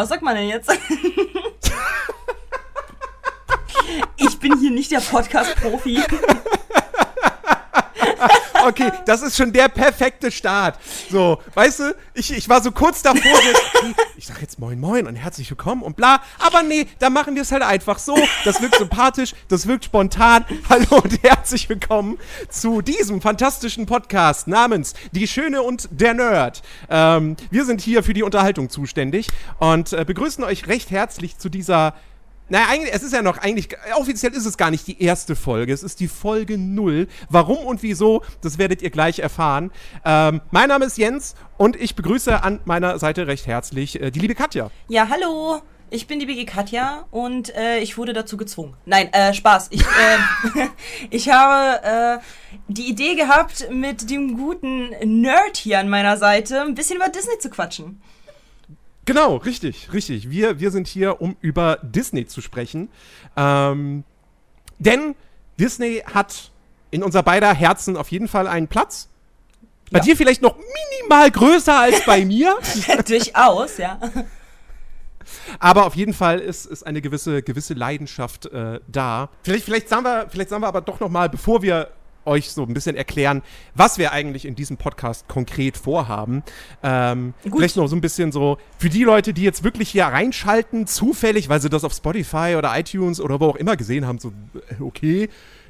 Was sagt man denn jetzt? ich bin hier nicht der Podcast-Profi. Okay, das ist schon der perfekte Start. So, weißt du, ich, ich war so kurz davor, okay, ich sag jetzt moin moin und herzlich willkommen und bla. Aber nee, da machen wir es halt einfach so. Das wirkt sympathisch, das wirkt spontan. Hallo und herzlich willkommen zu diesem fantastischen Podcast namens Die Schöne und der Nerd. Ähm, wir sind hier für die Unterhaltung zuständig und äh, begrüßen euch recht herzlich zu dieser naja, eigentlich, es ist ja noch eigentlich, offiziell ist es gar nicht die erste Folge, es ist die Folge 0. Warum und wieso, das werdet ihr gleich erfahren. Ähm, mein Name ist Jens und ich begrüße an meiner Seite recht herzlich äh, die liebe Katja. Ja, hallo. Ich bin die BG Katja und äh, ich wurde dazu gezwungen. Nein, äh, Spaß. Ich, äh, ich habe äh, die Idee gehabt, mit dem guten Nerd hier an meiner Seite ein bisschen über Disney zu quatschen. Genau, richtig, richtig. Wir, wir sind hier, um über Disney zu sprechen. Ähm, denn Disney hat in unser beider Herzen auf jeden Fall einen Platz. Bei ja. dir vielleicht noch minimal größer als bei mir. Durchaus, ja. Aber auf jeden Fall ist, ist eine gewisse, gewisse Leidenschaft äh, da. Vielleicht, vielleicht, sagen wir, vielleicht sagen wir aber doch noch mal, bevor wir euch so ein bisschen erklären, was wir eigentlich in diesem Podcast konkret vorhaben. Ähm, vielleicht noch so ein bisschen so für die Leute, die jetzt wirklich hier reinschalten, zufällig, weil sie das auf Spotify oder iTunes oder wo auch immer gesehen haben, so, äh, okay.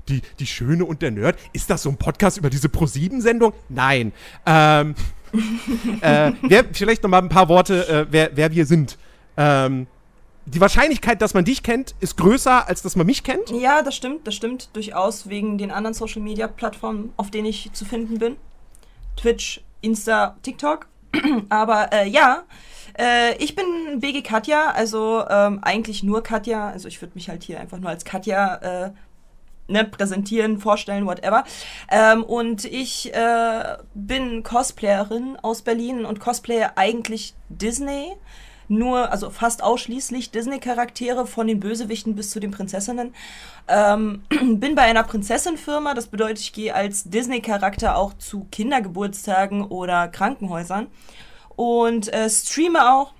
Die, die Schöne und der Nerd. Ist das so ein Podcast über diese Pro-7-Sendung? Nein. Ähm, äh, wer, vielleicht noch mal ein paar Worte, äh, wer, wer wir sind. Ähm, die Wahrscheinlichkeit, dass man dich kennt, ist größer, als dass man mich kennt. Ja, das stimmt, das stimmt durchaus wegen den anderen Social Media Plattformen, auf denen ich zu finden bin. Twitch, Insta, TikTok. Aber äh, ja, äh, ich bin BG Katja, also ähm, eigentlich nur Katja. Also ich würde mich halt hier einfach nur als Katja äh, ne, präsentieren, vorstellen, whatever. Ähm, und ich äh, bin Cosplayerin aus Berlin und cosplaye eigentlich Disney nur, also fast ausschließlich Disney-Charaktere von den Bösewichten bis zu den Prinzessinnen. Ähm, bin bei einer Prinzessin-Firma, das bedeutet, ich gehe als Disney-Charakter auch zu Kindergeburtstagen oder Krankenhäusern und äh, streame auch,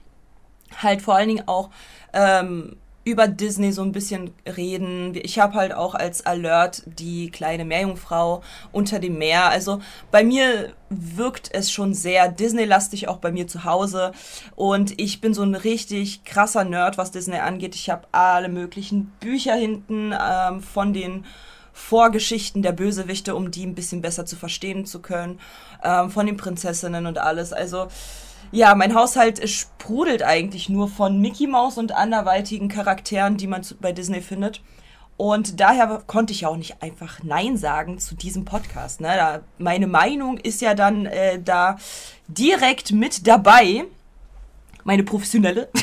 halt vor allen Dingen auch ähm, über Disney so ein bisschen reden. Ich habe halt auch als Alert die kleine Meerjungfrau unter dem Meer. Also bei mir wirkt es schon sehr Disney-lastig, auch bei mir zu Hause. Und ich bin so ein richtig krasser Nerd, was Disney angeht. Ich habe alle möglichen Bücher hinten ähm, von den Vorgeschichten der Bösewichte, um die ein bisschen besser zu verstehen zu können. Ähm, von den Prinzessinnen und alles. Also ja, mein Haushalt sprudelt eigentlich nur von Mickey Mouse und anderweitigen Charakteren, die man bei Disney findet. Und daher konnte ich ja auch nicht einfach Nein sagen zu diesem Podcast. Ne? Da, meine Meinung ist ja dann äh, da direkt mit dabei. Meine professionelle.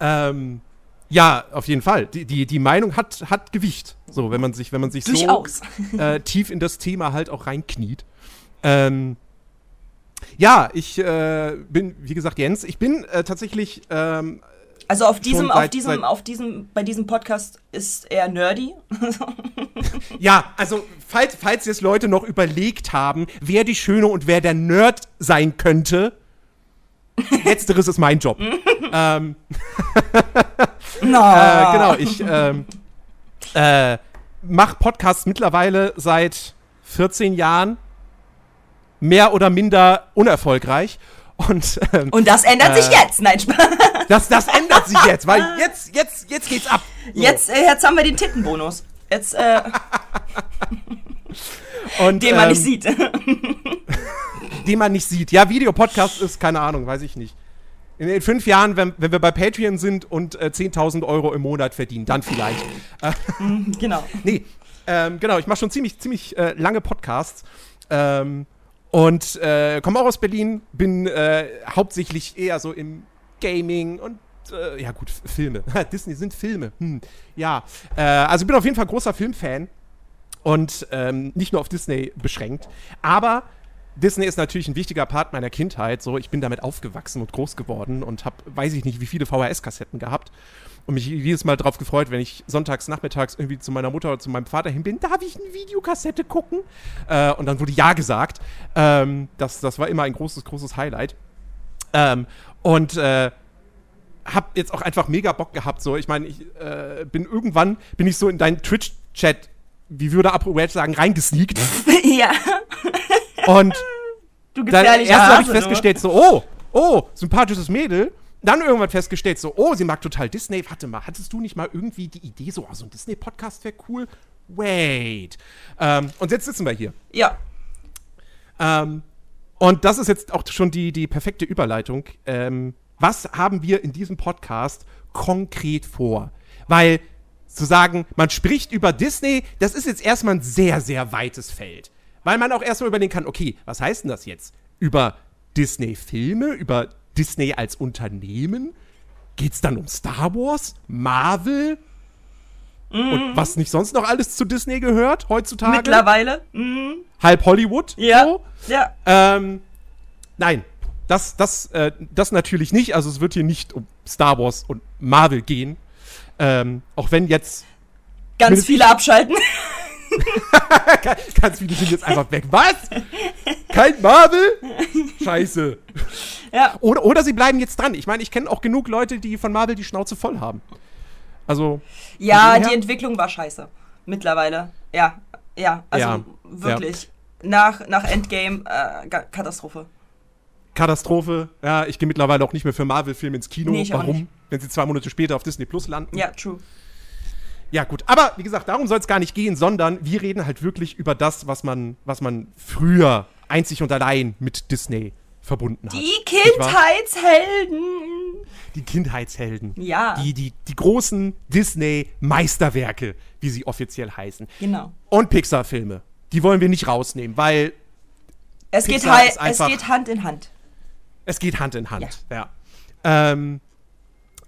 ähm, ja, auf jeden Fall. Die, die, die Meinung hat, hat Gewicht. So, wenn man sich, wenn man sich Durchaus. so äh, tief in das Thema halt auch reinkniet. Ähm, ja, ich äh, bin, wie gesagt, Jens. Ich bin äh, tatsächlich. Ähm, also auf diesem, seit, auf diesem, auf diesem, bei diesem Podcast ist er nerdy. ja, also falls, falls jetzt Leute noch überlegt haben, wer die Schöne und wer der Nerd sein könnte, letzteres ist mein Job. ähm, no. äh, genau, ich ähm, äh, mache Podcasts mittlerweile seit 14 Jahren mehr oder minder unerfolgreich. Und, ähm, und das ändert äh, sich jetzt. Nein, Spaß. Das, das ändert sich jetzt, weil jetzt, jetzt, jetzt geht's ab. So. Jetzt, äh, jetzt haben wir den Tittenbonus. Jetzt, äh, und, den man ähm, nicht sieht. den man nicht sieht. Ja, Videopodcast ist, keine Ahnung, weiß ich nicht. In, in fünf Jahren, wenn, wenn wir bei Patreon sind und äh, 10.000 Euro im Monat verdienen, dann vielleicht. Mhm, genau. Nee, ähm, genau, ich mache schon ziemlich, ziemlich äh, lange Podcasts. Ähm, und äh, komme auch aus Berlin, bin äh, hauptsächlich eher so im Gaming und äh, ja gut, Filme. Disney sind Filme. Hm, ja, äh, also bin auf jeden Fall großer Filmfan und ähm, nicht nur auf Disney beschränkt. Aber Disney ist natürlich ein wichtiger Part meiner Kindheit. So, ich bin damit aufgewachsen und groß geworden und habe, weiß ich nicht, wie viele VHS-Kassetten gehabt. Und mich jedes Mal drauf gefreut, wenn ich sonntags nachmittags irgendwie zu meiner Mutter oder zu meinem Vater hin bin, darf ich eine Videokassette gucken? Äh, und dann wurde ja gesagt. Ähm, das, das war immer ein großes, großes Highlight. Ähm, und äh, hab jetzt auch einfach mega Bock gehabt. So, ich meine, ich äh, bin irgendwann bin ich so in deinen Twitch-Chat, wie würde Apo Wedge sagen, reingesneakt. ja. Und Du dann erst habe ich Hase, festgestellt, so, oh, oh, sympathisches Mädel. Dann irgendwann festgestellt, so, oh, sie mag total Disney. Warte mal, hattest du nicht mal irgendwie die Idee, so, oh, so ein Disney-Podcast wäre cool? Wait. Ähm, und jetzt sitzen wir hier. Ja. Ähm, und das ist jetzt auch schon die, die perfekte Überleitung. Ähm, was haben wir in diesem Podcast konkret vor? Weil zu sagen, man spricht über Disney, das ist jetzt erstmal ein sehr, sehr weites Feld. Weil man auch erstmal überlegen kann, okay, was heißt denn das jetzt? Über Disney-Filme, über Disney als Unternehmen? Geht's dann um Star Wars, Marvel und was nicht sonst noch alles zu Disney gehört heutzutage? Mittlerweile. Mhm. Halb Hollywood? Ja. So? Ja. Ähm, nein, das, das, äh, das natürlich nicht. Also es wird hier nicht um Star Wars und Marvel gehen. Ähm, auch wenn jetzt Ganz viele abschalten. Ganz viele sind jetzt einfach weg. Was? Kein Marvel? Scheiße. ja. Oder, oder sie bleiben jetzt dran. Ich meine, ich kenne auch genug Leute, die von Marvel die Schnauze voll haben. Also, Ja, die Entwicklung war scheiße. Mittlerweile. Ja. Ja. Also Ja. wirklich. Nach, nach Endgame äh, Katastrophe. Katastrophe. Ja, ich gehe mittlerweile auch nicht mehr für Marvel-Filme ins Kino. Nee, Warum? Wenn sie zwei Monate später auf Disney Plus landen. Ja, true. Ja, gut. Aber wie gesagt, darum soll es gar nicht gehen, sondern wir reden halt wirklich über das, was man, was man früher einzig und allein mit Disney verbunden hat. Die? Kindheitshelden. Die Kindheitshelden. Ja. Die, die, die großen Disney-Meisterwerke, wie sie offiziell heißen. Genau. Und Pixar-Filme. Die wollen wir nicht rausnehmen, weil Es geht, Pixar hei- ist es geht Hand in Hand. es geht Hand in Hand. Ja. Ähm,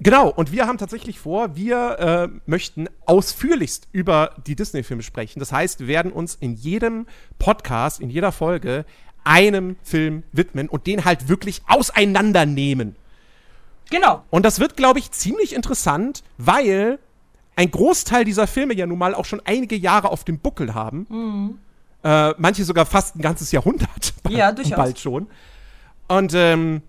genau, und wir haben tatsächlich vor, wir äh, möchten ausführlichst über die Disney-Filme sprechen. Das heißt, wir werden uns in jedem Podcast, in jeder Folge einem Film widmen und den halt wirklich auseinandernehmen. Genau. Und das wird, glaube ich, ziemlich interessant, weil ein Großteil dieser Filme ja nun mal auch schon einige Jahre auf dem Buckel haben. Äh, manche sogar fast ein ganzes Jahrhundert. Ja, durchaus. Bald schon. Und ähm,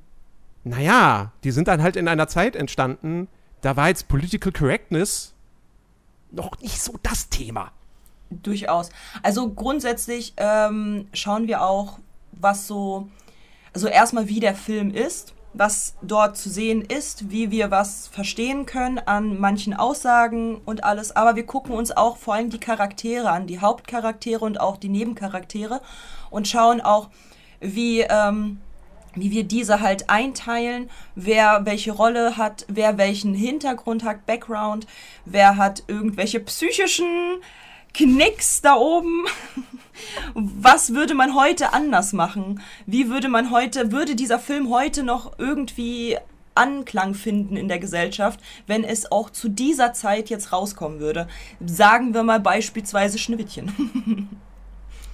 naja, die sind dann halt in einer Zeit entstanden, da war jetzt Political Correctness noch nicht so das Thema. Durchaus. Also grundsätzlich ähm, schauen wir auch, was so, also erstmal wie der Film ist, was dort zu sehen ist, wie wir was verstehen können an manchen Aussagen und alles. Aber wir gucken uns auch vor allem die Charaktere an, die Hauptcharaktere und auch die Nebencharaktere und schauen auch, wie, ähm, wie wir diese halt einteilen, wer welche Rolle hat, wer welchen Hintergrund hat, Background, wer hat irgendwelche psychischen Knicks da oben. Was würde man heute anders machen? Wie würde man heute, würde dieser Film heute noch irgendwie Anklang finden in der Gesellschaft, wenn es auch zu dieser Zeit jetzt rauskommen würde? Sagen wir mal beispielsweise Schneewittchen.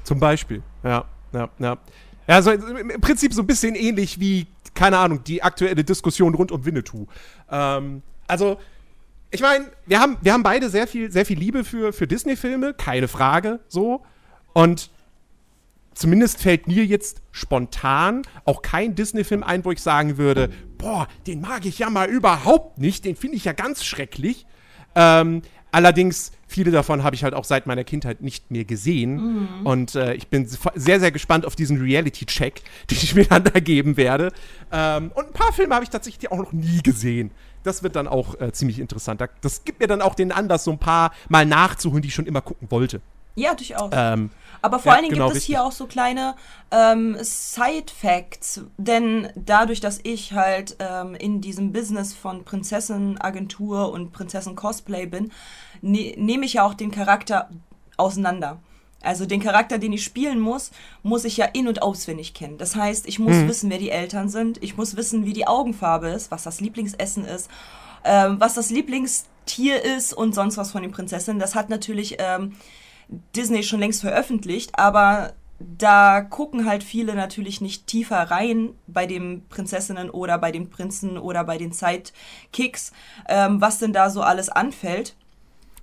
Zum Beispiel. Ja, ja, ja. Ja, im im Prinzip so ein bisschen ähnlich wie, keine Ahnung, die aktuelle Diskussion rund um Winnetou. Ähm, also, ich meine, wir haben, wir haben beide sehr viel, sehr viel Liebe für, für Disney-Filme, keine Frage, so. Und zumindest fällt mir jetzt spontan auch kein Disney-Film ein, wo ich sagen würde, boah, den mag ich ja mal überhaupt nicht, den finde ich ja ganz schrecklich. Ähm, allerdings, viele davon habe ich halt auch seit meiner Kindheit nicht mehr gesehen. Und äh, ich bin sehr, sehr gespannt auf diesen Reality-Check, den ich mir dann da geben werde. Ähm, und ein paar Filme habe ich tatsächlich auch noch nie gesehen. Das wird dann auch äh, ziemlich interessant. Da- Das gibt mir dann auch den Anlass, so ein paar mal nachzuholen, die ich schon immer gucken wollte. Ja, durchaus. Ähm, Aber vor Ja, allen Dingen genau, gibt es hier auch so kleine ähm, Side-Facts, denn dadurch, dass ich halt ähm, in diesem Business von Prinzessin-Agentur und Prinzessin-Cosplay bin, ne nehme ich ja auch den Charakter auseinander. Also den Charakter, den ich spielen muss, muss ich ja in- und auswendig kennen. Das heißt, ich muss wissen, wer die Eltern sind, ich muss wissen, wie die Augenfarbe ist, was das Lieblingsessen ist, ähm, was das Lieblingstier ist und sonst was von den Prinzessinnen. Das hat natürlich ähm, Disney schon längst veröffentlicht, aber da gucken halt viele natürlich nicht tiefer rein bei den Prinzessinnen oder bei den Prinzen oder bei den Sidekicks, ähm, was denn da so alles anfällt.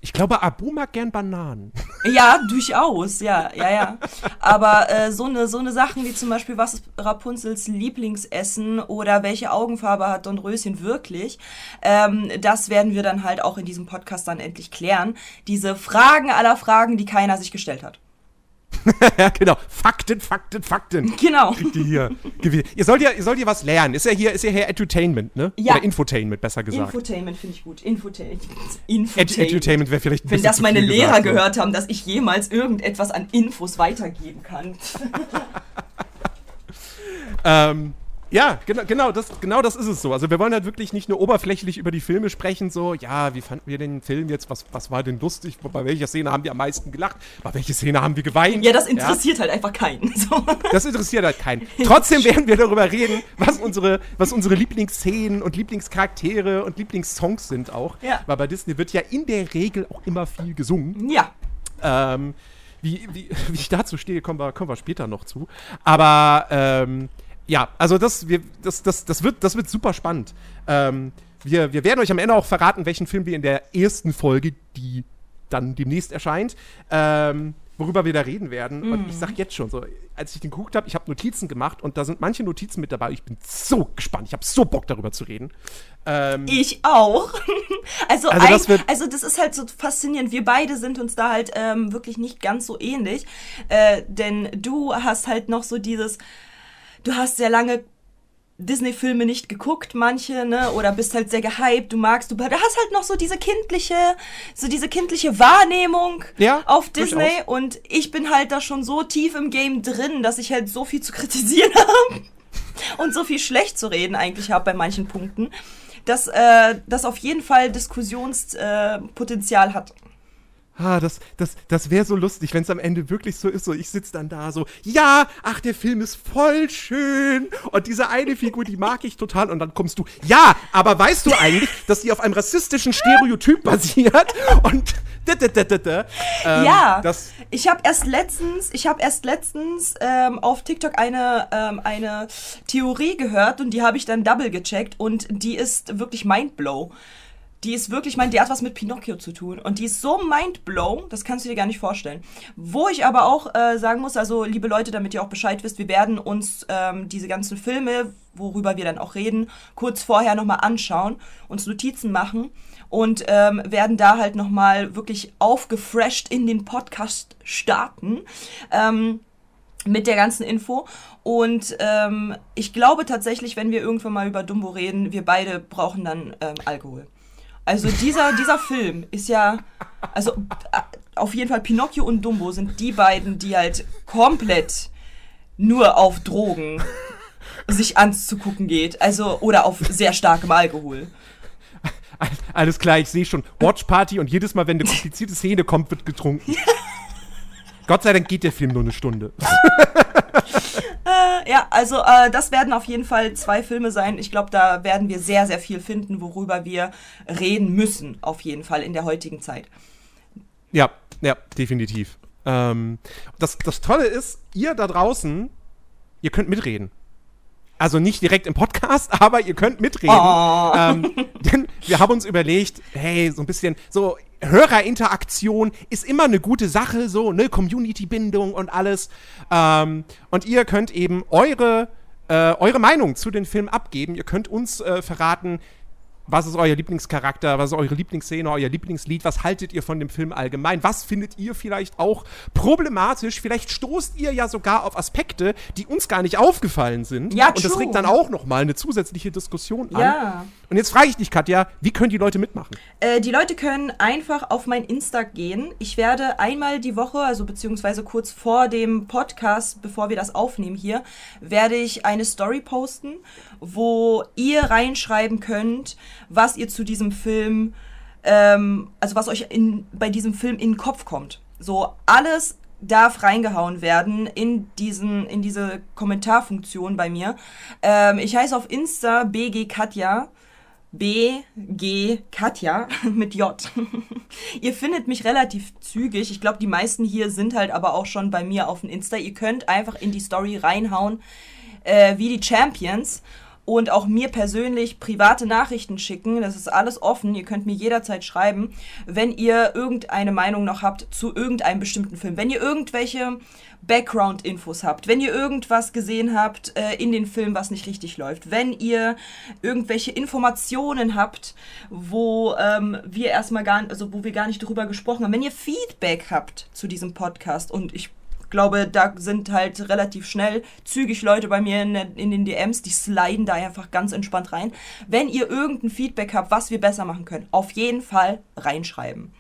Ich glaube, Abu mag gern Bananen. Ja, durchaus, ja, ja, ja. Aber äh, so eine so eine Sachen wie zum Beispiel, was ist Rapunzels Lieblingsessen oder welche Augenfarbe hat Don Röschen wirklich, ähm, das werden wir dann halt auch in diesem Podcast dann endlich klären. Diese Fragen aller Fragen, die keiner sich gestellt hat. Ja, genau. Fakten, Fakten, Fakten. Genau. Kriegt ihr hier. Ihr sollt ja, ihr sollt ja was lernen. Ist ja hier, ist ja hier Edutainment, ne? Ja. Oder Infotainment, besser gesagt. Infotainment finde ich gut. Infotainment. Ed Edutainment wäre vielleicht ein Wenn das meine Lehrer gesagt, so. gehört haben, dass ich jemals irgendetwas an Infos weitergeben kann. Ähm, ja, genau, genau, das, genau das ist es so. Also wir wollen halt wirklich nicht nur oberflächlich über die Filme sprechen, so, ja, wie fanden wir den Film jetzt, was, was war denn lustig, bei welcher Szene haben wir am meisten gelacht, bei welcher Szene haben wir geweint. Ja, das interessiert halt einfach keinen. So. Das interessiert halt keinen. Trotzdem werden wir darüber reden, was unsere, was unsere Lieblingsszenen und Lieblingscharaktere und Lieblingssongs sind auch. Ja. Weil bei Disney wird ja in der Regel auch immer viel gesungen. Ja. Ähm, wie, wie, wie ich dazu stehe, kommen wir, kommen wir später noch zu. Aber ähm, ja, also das, wir, das, das, das, wird, das wird super spannend. Ähm, wir, wir werden euch am Ende auch verraten, welchen Film wir in der ersten Folge, die dann demnächst erscheint, ähm, worüber wir da reden werden. Und ich sag jetzt schon so, als ich den geguckt habe, ich habe Notizen gemacht und da sind manche Notizen mit dabei. Ich bin so gespannt. Ich habe so Bock darüber zu reden. Ähm, Ich auch. Also, Also ein, das wird- also das ist halt so faszinierend. Wir beide sind uns da halt ähm, wirklich nicht ganz so ähnlich. Äh, denn du hast halt noch so dieses, du hast sehr lange Disney-Filme nicht geguckt, manche, ne, oder bist halt sehr gehypt, du magst, du du hast halt noch so diese kindliche, so diese kindliche Wahrnehmung Ja, auf Disney durchaus. und ich bin halt da schon so tief im Game drin, dass ich halt so viel zu kritisieren habe und so viel schlecht zu reden eigentlich habe bei manchen Punkten, dass äh, das auf jeden Fall Diskussionspotenzial äh, hat. Ah, das, das, das wäre so lustig, wenn es am Ende wirklich so ist, so ich sitze dann da so, ja, ach, der Film ist voll schön und diese eine Figur, die mag ich total und dann kommst du, ja, aber weißt du eigentlich, dass die auf einem rassistischen Stereotyp basiert und. Ähm, ja, ich habe erst letztens, ich habe erst letztens ähm, auf TikTok eine ähm, eine Theorie gehört und die habe ich dann double gecheckt und die ist wirklich mindblow. Die ist wirklich, mein, die hat was mit Pinocchio zu tun. Und die ist so mindblown, das kannst du dir gar nicht vorstellen. Wo ich aber auch äh, sagen muss, also liebe Leute, damit ihr auch Bescheid wisst, wir werden uns ähm, diese ganzen Filme, worüber wir dann auch reden, kurz vorher nochmal anschauen, uns Notizen machen und ähm, werden da halt nochmal wirklich aufgefresht in den Podcast starten. Ähm, mit der ganzen Info. Und ähm, ich glaube tatsächlich, wenn wir irgendwann mal über Dumbo reden, wir beide brauchen dann ähm, Alkohol. Also dieser, dieser Film ist ja, also äh, auf jeden Fall Pinocchio und Dumbo sind die beiden, die halt komplett nur auf Drogen sich anzugucken geht. Also, oder auf sehr starkem Alkohol. alles klar, ich sehe schon, Watch Party und jedes Mal, wenn eine komplizierte Szene kommt, wird getrunken. Gott sei Dank geht der Film nur eine Stunde. Ja, also äh, das werden auf jeden Fall zwei Filme sein. Ich glaube, da werden wir sehr, sehr viel finden, worüber wir reden müssen, auf jeden Fall in der heutigen Zeit. Ja, ja, definitiv. Ähm, das, das Tolle ist, ihr da draußen, ihr könnt mitreden. Also nicht direkt im Podcast, aber ihr könnt mitreden. Oh. Ähm, denn wir haben uns überlegt, hey, so ein bisschen, so Hörerinteraktion ist immer eine gute Sache, so, ne, Community-Bindung und alles. Ähm, und ihr könnt eben eure, äh, eure Meinung zu den Filmen abgeben. Ihr könnt uns äh, verraten, was ist euer Lieblingscharakter? Was ist eure Lieblingsszene, euer Lieblingslied? Was haltet ihr von dem Film allgemein? Was findet ihr vielleicht auch problematisch? Vielleicht stoßt ihr ja sogar auf Aspekte, die uns gar nicht aufgefallen sind. Ja, Und das true. regt dann auch nochmal eine zusätzliche Diskussion an. Ja. Und jetzt frage ich dich, Katja, wie können die Leute mitmachen? Äh, die Leute können einfach auf mein Insta gehen. Ich werde einmal die Woche, also beziehungsweise kurz vor dem Podcast, bevor wir das aufnehmen hier, werde ich eine Story posten, wo ihr reinschreiben könnt, was ihr zu diesem Film, ähm, also was euch in, bei diesem Film in den Kopf kommt. So alles darf reingehauen werden in diesen in diese Kommentarfunktion bei mir. Ähm, ich heiße auf Insta BG Katja BG Katja mit J. ihr findet mich relativ zügig. Ich glaube, die meisten hier sind halt aber auch schon bei mir auf dem Insta. Ihr könnt einfach in die Story reinhauen, äh, wie die Champions und auch mir persönlich private Nachrichten schicken. Das ist alles offen. Ihr könnt mir jederzeit schreiben, wenn ihr irgendeine Meinung noch habt zu irgendeinem bestimmten Film. Wenn ihr irgendwelche Background-Infos habt, wenn ihr irgendwas gesehen habt äh, in den Film, was nicht richtig läuft, wenn ihr irgendwelche Informationen habt, wo ähm, wir erstmal gar, also wo wir gar nicht drüber gesprochen haben, wenn ihr Feedback habt zu diesem Podcast und ich glaube, da sind halt relativ schnell zügig Leute bei mir in, in, den DMs, die sliden da einfach ganz entspannt rein. Wenn ihr irgendein Feedback habt, was wir besser machen können, auf jeden Fall reinschreiben.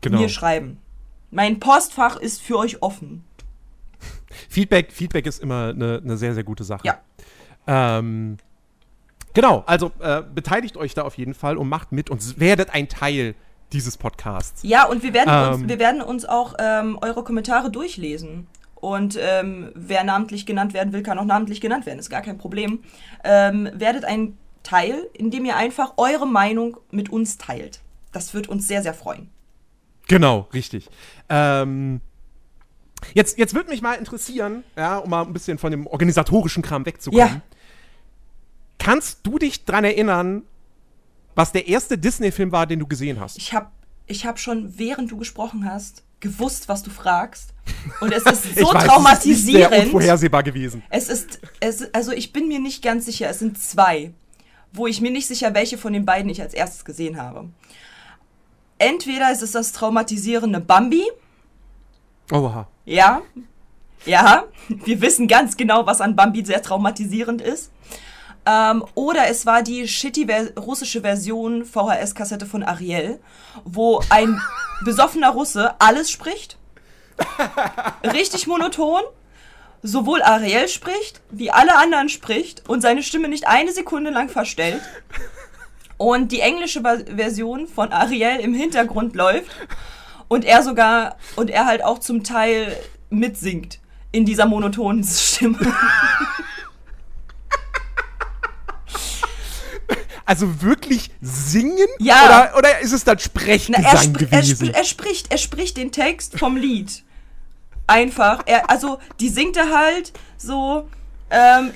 Genau. Mir schreiben. Mein Postfach ist für euch offen. Feedback, Feedback ist immer eine, eine sehr, sehr gute Sache. Ja. Ähm, genau, also äh, beteiligt euch da auf jeden Fall und macht mit und werdet ein Teil dieses Podcasts. Ja, und wir werden, ähm, uns, wir werden uns auch ähm, eure Kommentare durchlesen. Und ähm, wer namentlich genannt werden will, kann auch namentlich genannt werden, ist gar kein Problem. Ähm, werdet ein Teil, in dem ihr einfach eure Meinung mit uns teilt. Das wird uns sehr, sehr freuen. Genau, richtig. Ähm, jetzt jetzt würde mich mal interessieren, ja, um mal ein bisschen von dem organisatorischen Kram wegzukommen. Ja. Kannst du dich daran erinnern, was der erste Disney-Film war, den du gesehen hast. Ich habe ich hab schon, während du gesprochen hast, gewusst, was du fragst. Und es ist so weiß, traumatisierend. Es ist sehr unvorhersehbar gewesen. Es ist, es, also ich bin mir nicht ganz sicher, es sind zwei, wo ich mir nicht sicher, welche von den beiden ich als erstes gesehen habe. Entweder ist es das traumatisierende Bambi. Oha. Ja. Ja. Wir wissen ganz genau, was an Bambi sehr traumatisierend ist. Ähm, oder es war die shitty ver russische Version VHS-Kassette von Ariel, wo ein besoffener Russe alles spricht. Richtig monoton. Sowohl Ariel spricht, wie alle anderen spricht und seine Stimme nicht eine Sekunde lang verstellt. Und die englische Version von Ariel im Hintergrund läuft und er sogar, und er halt auch zum Teil mitsingt in dieser monotonen Stimme. Also wirklich singen? Ja. Oder, oder ist es dann Sprechgesang Na, er sp gewesen? Er, sp er, spricht, er spricht den Text vom Lied. Einfach. Er, also, die singt er halt so ähm,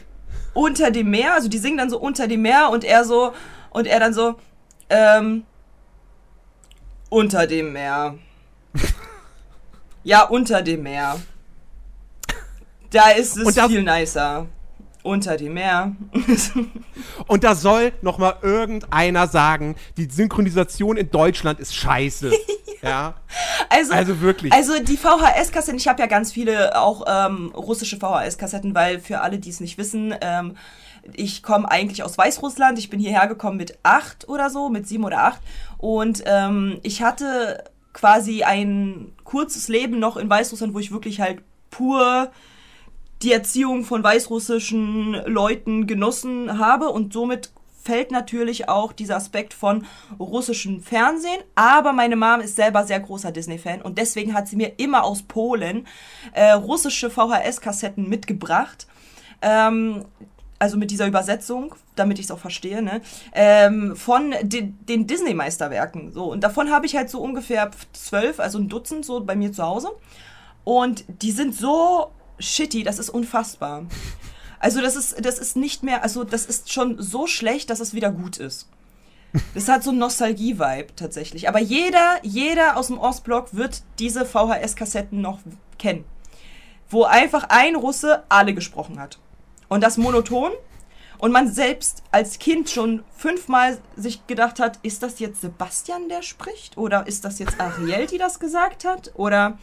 unter dem Meer. Also, die singen dann so unter dem Meer und er so, und er dann so, ähm, unter dem Meer. ja, unter dem Meer. Da ist es viel nicer unter dem Meer. Und da soll noch mal irgendeiner sagen, die Synchronisation in Deutschland ist scheiße. ja. ja. Also, also wirklich. Also die VHS-Kassetten, ich habe ja ganz viele auch ähm, russische VHS-Kassetten, weil für alle, die es nicht wissen, ähm, ich komme eigentlich aus Weißrussland. Ich bin hierher gekommen mit acht oder so, mit sieben oder acht. Und ähm, ich hatte quasi ein kurzes Leben noch in Weißrussland, wo ich wirklich halt pur die Erziehung von weißrussischen Leuten genossen habe und somit fällt natürlich auch dieser Aspekt von russischem Fernsehen. Aber meine Mom ist selber sehr großer Disney-Fan und deswegen hat sie mir immer aus Polen äh, russische VHS-Kassetten mitgebracht. Ähm, also mit dieser Übersetzung, damit ich es auch verstehe, ne? Ähm, von de den Disney-Meisterwerken. So, und davon habe ich halt so ungefähr zwölf, also ein Dutzend so bei mir zu Hause. Und die sind so shitty, das ist unfassbar. Also das ist, das ist nicht mehr, also das ist schon so schlecht, dass es wieder gut ist. Das hat so einen Nostalgie-Vibe tatsächlich. Aber jeder, jeder aus dem Ostblock wird diese VHS-Kassetten noch kennen. Wo einfach ein Russe alle gesprochen hat. Und das monoton. Und man selbst als Kind schon fünfmal sich gedacht hat, ist das jetzt Sebastian, der spricht? Oder ist das jetzt Ariel, die das gesagt hat? Oder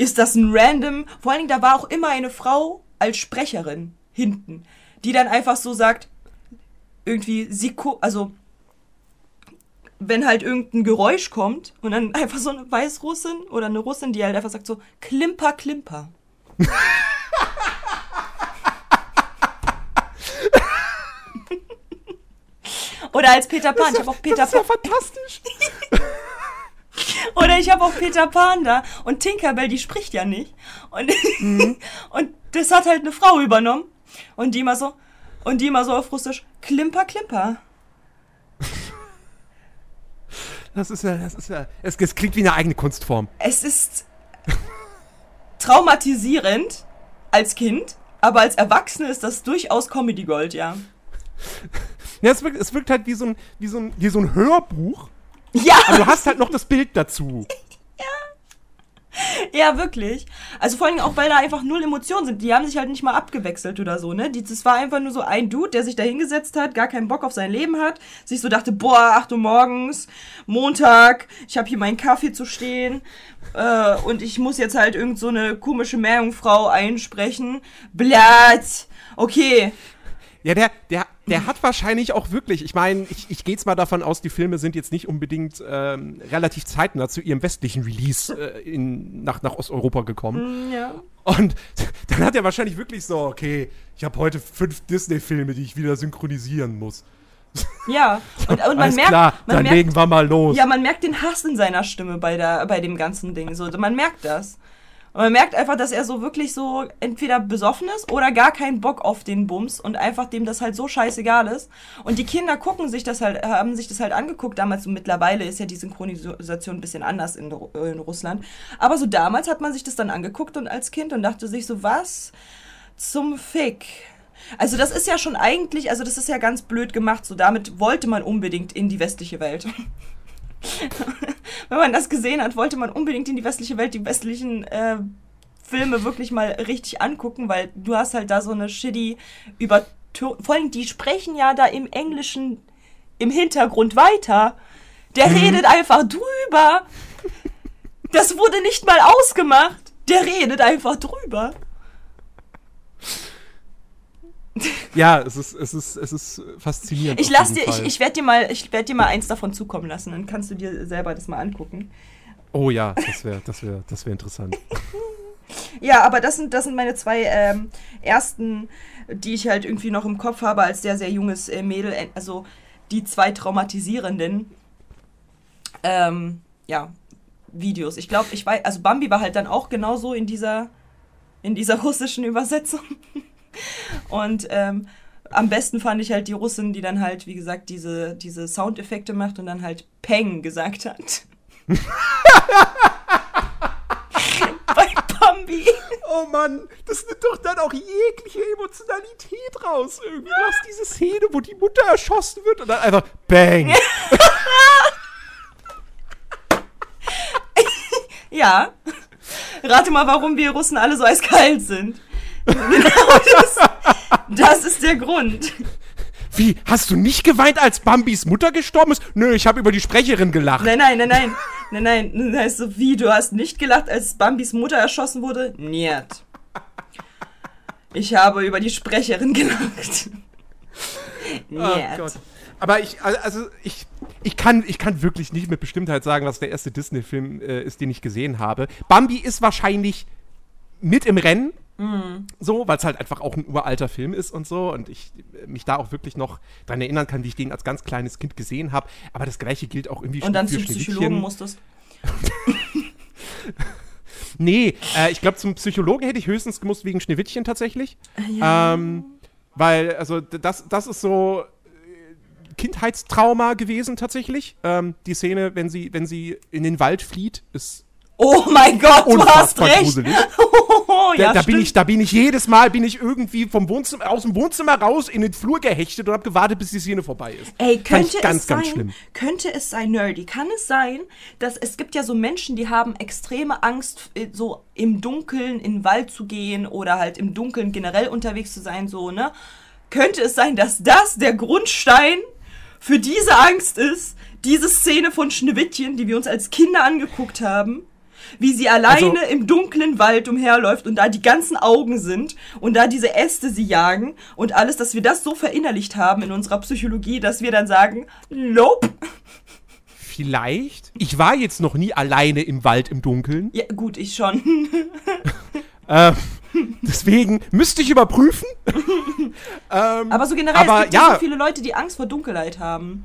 ist das ein random. Vor allen Dingen, da war auch immer eine Frau als Sprecherin hinten, die dann einfach so sagt, irgendwie, sie, also, wenn halt irgendein Geräusch kommt und dann einfach so eine Weißrussin oder eine Russin, die halt einfach sagt so, Klimper, Klimper. oder als Peter Pan. Ich habe auch Peter Pan. Das ist ja fantastisch. Oder ich habe auch Peter Pan da und Tinkerbell, die spricht ja nicht. Und, mhm. und das hat halt eine Frau übernommen. Und die immer so, und die immer so auf Russisch, Klimper, Klimper. Das ist ja, das ist ja, es, es klingt wie eine eigene Kunstform. Es ist traumatisierend als Kind, aber als Erwachsene ist das durchaus Comedy Gold, ja. Ja, es wirkt, es wirkt halt wie so ein, wie so ein, wie so ein Hörbuch, Ja, aber du hast halt noch das Bild dazu. ja, wirklich. Also vor allem auch, weil da einfach null Emotionen sind. Die haben sich halt nicht mal abgewechselt oder so, ne? Die, das war einfach nur so ein Dude, der sich da hingesetzt hat, gar keinen Bock auf sein Leben hat, sich so dachte, boah, 8 Uhr morgens, Montag, ich habe hier meinen Kaffee zu stehen äh, und ich muss jetzt halt irgend so eine komische Meerjungfrau einsprechen. Blatt. Okay, Ja, der, der, der hat wahrscheinlich auch wirklich, ich meine, ich, ich gehe jetzt mal davon aus, die Filme sind jetzt nicht unbedingt ähm, relativ zeitnah zu ihrem westlichen Release äh, in, nach, nach Osteuropa gekommen. ja. Und dann hat er wahrscheinlich wirklich so, okay, ich habe heute fünf Disney-Filme, die ich wieder synchronisieren muss. Ja, und, und man merkt, klar, man dann merkt, legen wir mal los. ja, man merkt den Hass in seiner Stimme bei, der, bei dem ganzen Ding. So, man merkt das. Und man merkt einfach, dass er so wirklich so entweder besoffen ist oder gar keinen Bock auf den Bums und einfach dem das halt so scheißegal ist. Und die Kinder gucken sich das halt, haben sich das halt angeguckt. Damals, so mittlerweile ist ja die Synchronisation ein bisschen anders in, in Russland. Aber so damals hat man sich das dann angeguckt und als Kind und dachte sich so, was zum Fick? Also das ist ja schon eigentlich, also das ist ja ganz blöd gemacht. So damit wollte man unbedingt in die westliche Welt. Wenn man das gesehen hat, wollte man unbedingt in die westliche Welt, die westlichen äh, Filme wirklich mal richtig angucken, weil du hast halt da so eine shitty über vor allem die sprechen ja da im Englischen im Hintergrund weiter. Der redet einfach drüber. Das wurde nicht mal ausgemacht. Der redet einfach drüber. Ja, es ist, es ist, es ist faszinierend. Ich lass dir, ich, Fall. ich werde dir mal, ich werde dir mal eins davon zukommen lassen, dann kannst du dir selber das mal angucken. oh ja, das wäre, das wäre, das wäre interessant. Ja, aber das sind, das sind meine zwei ähm, ersten, die ich halt irgendwie noch im Kopf habe als sehr, sehr junges äh, Mädel. Äh, Also die zwei traumatisierenden, ähm, ja, Videos. Ich glaube, ich weiß, also Bambi war halt dann auch genauso in dieser, in dieser russischen Übersetzung. Und ähm, am besten fand ich halt die Russin, die dann halt, wie gesagt, diese, diese Soundeffekte macht und dann halt Peng gesagt hat. Bei Bambi. Oh Mann, das nimmt doch dann auch jegliche Emotionalität raus. Irgendwie. Du hast diese Szene, wo die Mutter erschossen wird und dann einfach Bang. Ja. Rate mal, warum wir Russen alle so eiskalt sind. Genau das, das ist der Grund. Wie, hast du nicht geweint, als Bambis Mutter gestorben ist? Nö, ich habe über die Sprecherin gelacht. Nein, nein, nein, nein. Nein, nein. Das heißt so, wie, du hast nicht gelacht, als Bambis Mutter erschossen wurde? Niet. Ich habe über die Sprecherin gelacht. Oh Niet. Gott. Aber ich, also ich, ich kann, ich kann wirklich nicht mit Bestimmtheit sagen, was der erste Disney-Film äh, ist, den ich gesehen habe. Bambi ist wahrscheinlich mit im Rennen. So, weil es halt einfach auch ein uralter Film ist und so. Und ich äh, mich da auch wirklich noch dran erinnern kann, wie ich den als ganz kleines Kind gesehen habe. Aber das gleiche gilt auch irgendwie Und dann für zum. Psychologen musstest. Nee, äh, ich glaube, zum Psychologen hätte ich höchstens gemusst wegen Schneewittchen tatsächlich. Ja. Ähm, weil, also, das, das ist so äh, Kindheitstrauma gewesen tatsächlich. Ähm, die Szene, wenn sie, wenn sie in den Wald flieht, ist. Oh mein Gott, du hast recht. gruselig. Oh, Da, ja, da bin stimmt. ich, da bin ich jedes Mal, bin ich irgendwie vom Wohnzimmer, aus dem Wohnzimmer raus in den Flur gehechtet und habe gewartet, bis die Szene vorbei ist. Ey, könnte ganz, es ganz sein, schlimm. könnte es sein, Nerdy, kann es sein, dass es gibt ja so Menschen, die haben extreme Angst, äh, so im Dunkeln in den Wald zu gehen oder halt im Dunkeln generell unterwegs zu sein, so, ne? Könnte es sein, dass das der Grundstein für diese Angst ist, diese Szene von Schneewittchen, die wir uns als Kinder angeguckt haben? Wie sie alleine Also- im dunklen Wald umherläuft und da die ganzen Augen sind und da diese Äste sie jagen und alles, dass wir das so verinnerlicht haben in unserer Psychologie, dass wir dann sagen, nope. Vielleicht. Ich war jetzt noch nie alleine im Wald im Dunkeln. Ja, gut, ich schon. Äh, deswegen müsste ich überprüfen. ähm, Aber so generell, Aber es gibt ja ja. so viele Leute, die Angst vor Dunkelheit haben.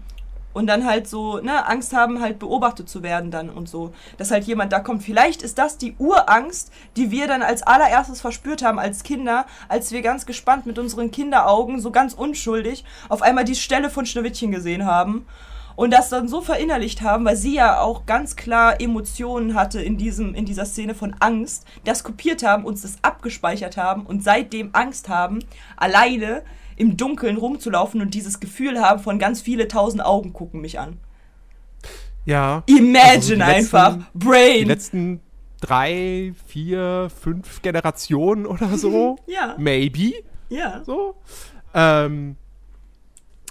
Und dann halt so, ne, Angst haben, halt beobachtet zu werden dann und so. Dass halt jemand da kommt. Vielleicht ist das die Urangst, die wir dann als allererstes verspürt haben als Kinder, als wir ganz gespannt mit unseren Kinderaugen, so ganz unschuldig, auf einmal die Stelle von Schneewittchen gesehen haben. und das dann so verinnerlicht haben, weil sie ja auch ganz klar Emotionen hatte in, diesem, in dieser Szene von Angst, das kopiert haben, uns das abgespeichert haben und seitdem Angst haben, alleine im Dunkeln rumzulaufen und dieses Gefühl haben von ganz viele tausend Augen gucken mich an. Ja. Imagine also einfach. Letzten, Brain. Die letzten drei, vier, fünf Generationen oder so. ja. Maybe. Ja. So. Ähm,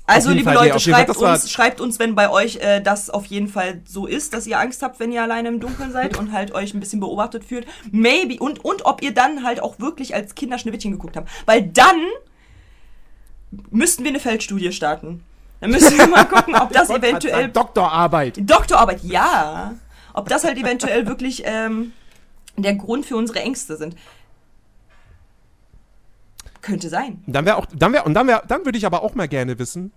also, liebe Fall, Leute, nee, schreibt, uns, schreibt uns, wenn bei euch äh, das auf jeden Fall so ist, dass ihr Angst habt, wenn ihr alleine im Dunkeln seid und halt euch ein bisschen beobachtet fühlt. Maybe. Und, und ob ihr dann halt auch wirklich als Kinder Schneewittchen geguckt habt. Weil dann müssten wir eine Feldstudie starten. Dann müssen wir mal gucken, ob das eventuell. Doktorarbeit. Doktorarbeit, ja. Ob das halt eventuell wirklich ähm, der Grund für unsere Ängste sind. Könnte sein. Dann wäre auch, dann wäre, und dann wäre, dann würde ich aber auch mal gerne wissen,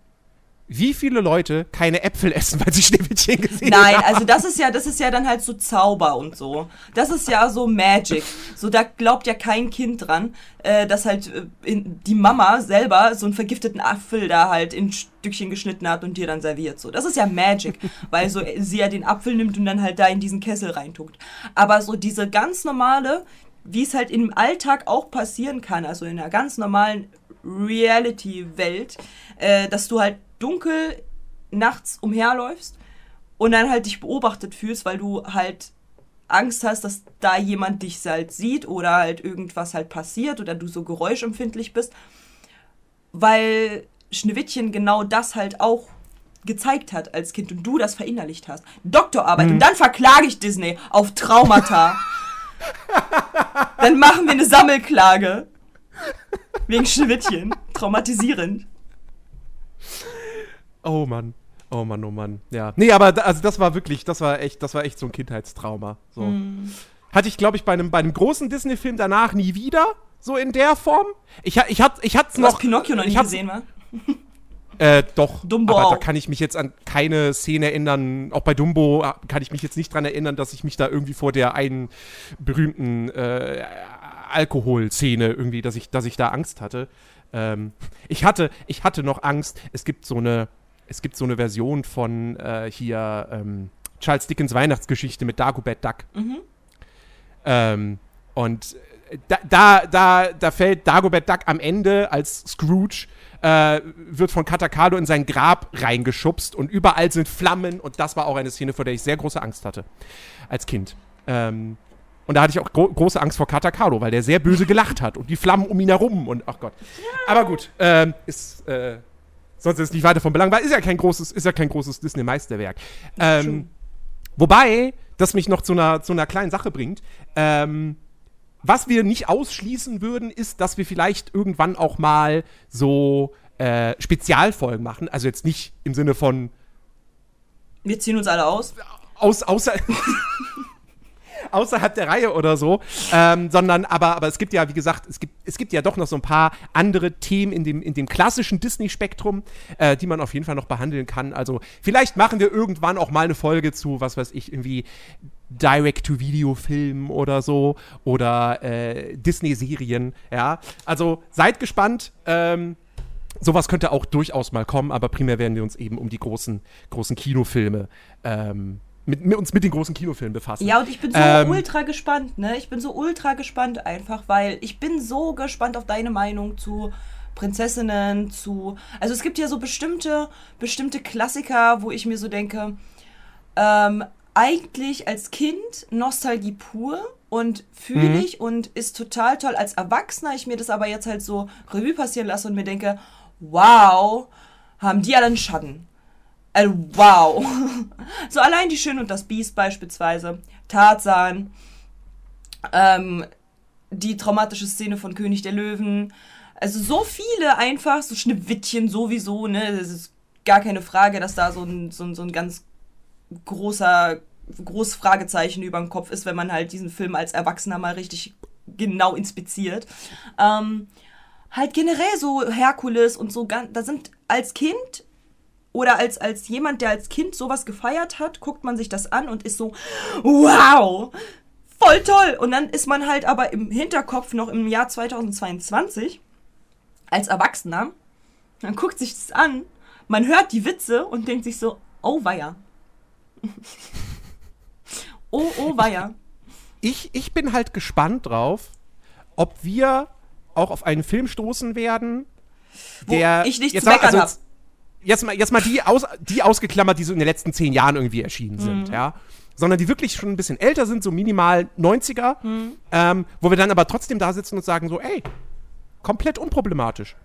wie viele Leute keine Äpfel essen, weil sie Schneewittchen gesehen Nein, haben. Nein, also das ist ja, das ist ja dann halt so Zauber und so. Das ist ja so Magic. So, da glaubt ja kein Kind dran, äh, dass halt äh, in, die Mama selber so einen vergifteten Apfel da halt in Stückchen geschnitten hat und dir dann serviert. So, das ist ja Magic, weil so sie ja den Apfel nimmt und dann halt da in diesen Kessel reintunkt. Aber so diese ganz normale, wie es halt im Alltag auch passieren kann, also in einer ganz normalen Reality-Welt, äh, dass du halt dunkel nachts umherläufst und dann halt dich beobachtet fühlst, weil du halt Angst hast, dass da jemand dich halt sieht oder halt irgendwas halt passiert oder du so geräuschempfindlich bist, weil Schneewittchen genau das halt auch gezeigt hat als Kind und du das verinnerlicht hast. Doktorarbeit. Mhm. Und dann verklage ich Disney auf Traumata. dann machen wir eine Sammelklage. Wegen Schneewittchen. Traumatisierend. Oh Mann. Oh Mann, oh Mann. Ja. Nee, aber also das war wirklich, das war echt, das war echt so ein Kindheitstrauma. So. Mm. Hatte ich, glaube ich, bei einem, bei einem großen Disney-Film danach nie wieder, so in der Form. Ich, ich, hat, ich hatte noch. Hast Pinocchio noch nicht gesehen, wa? Äh, doch. Dumbo aber auch. da kann ich mich jetzt an keine Szene erinnern. Auch bei Dumbo kann ich mich jetzt nicht dran erinnern, dass ich mich da irgendwie vor der einen berühmten äh, Alkoholszene irgendwie, dass ich, dass ich da Angst hatte. Ähm, ich hatte, ich hatte noch Angst. Es gibt so eine, es gibt so eine Version von äh, hier ähm, Charles Dickens Weihnachtsgeschichte mit Dagobert Duck. Mhm. Ähm, und da, da, da, da fällt Dagobert Duck am Ende als Scrooge, äh, wird von Katakado in sein Grab reingeschubst und überall sind Flammen und das war auch eine Szene, vor der ich sehr große Angst hatte als Kind. Ähm, und da hatte ich auch gro große Angst vor Katakado, weil der sehr böse gelacht hat und die Flammen um ihn herum und ach Gott. Aber gut, ähm, ist äh, sonst ist nicht weiter von Belang, weil ist ja kein großes, ist ja kein großes Disney-Meisterwerk. Ähm, wobei, das mich noch zu einer, zu einer kleinen Sache bringt. Ähm, was wir nicht ausschließen würden, ist, dass wir vielleicht irgendwann auch mal so äh, Spezialfolgen machen. Also jetzt nicht im Sinne von. Wir ziehen uns alle aus. Aus, außer. Außerhalb der Reihe oder so. Ähm, sondern, aber, aber es gibt ja, wie gesagt, es gibt, es gibt ja doch noch so ein paar andere Themen in dem, in dem klassischen Disney-Spektrum, äh, die man auf jeden Fall noch behandeln kann. Also vielleicht machen wir irgendwann auch mal eine Folge zu, was weiß ich, irgendwie Direct-to-Video-Filmen oder so oder äh, Disney-Serien, ja. Also seid gespannt. Ähm, sowas könnte auch durchaus mal kommen, aber primär werden wir uns eben um die großen, großen Kinofilme ähm, mit, mit, uns mit den großen Kinofilmen befassen. Ja, und ich bin so ähm, ultra gespannt, ne? Ich bin so ultra gespannt einfach, weil ich bin so gespannt auf deine Meinung zu Prinzessinnen, zu. Also es gibt ja so bestimmte, bestimmte Klassiker, wo ich mir so denke, ähm, eigentlich als Kind Nostalgie pur und fühle mhm. ich und ist total toll. Als Erwachsener ich mir das aber jetzt halt so Revue passieren lasse und mir denke, wow, haben die alle einen Schatten. Also, wow. so allein die Schön und das Biest beispielsweise. Tarzan. Ähm, die traumatische Szene von König der Löwen. Also so viele einfach, so Schneewittchen sowieso, ne? Das ist gar keine Frage, dass da so ein, so ein, so ein ganz großer, großes Fragezeichen über dem Kopf ist, wenn man halt diesen Film als Erwachsener mal richtig genau inspiziert. Ähm, halt generell so Herkules und so, da sind als Kind oder als, als jemand, der als Kind sowas gefeiert hat, guckt man sich das an und ist so, wow, voll toll. Und dann ist man halt aber im Hinterkopf noch im Jahr 2022 als Erwachsener, dann guckt sich das an, man hört die Witze und denkt sich so, Oh, weia. oh, oh, weia. Ich, ich bin halt gespannt drauf, ob wir auch auf einen Film stoßen werden, Wo der. ich nichts zu meckern also, Jetzt mal, jetzt mal die, aus, die ausgeklammert, die so in den letzten zehn Jahren irgendwie erschienen Mhm. sind, ja. Sondern die wirklich schon ein bisschen älter sind, so minimal 90er, Mhm. ähm, wo wir dann aber trotzdem da sitzen und sagen so, ey, komplett unproblematisch.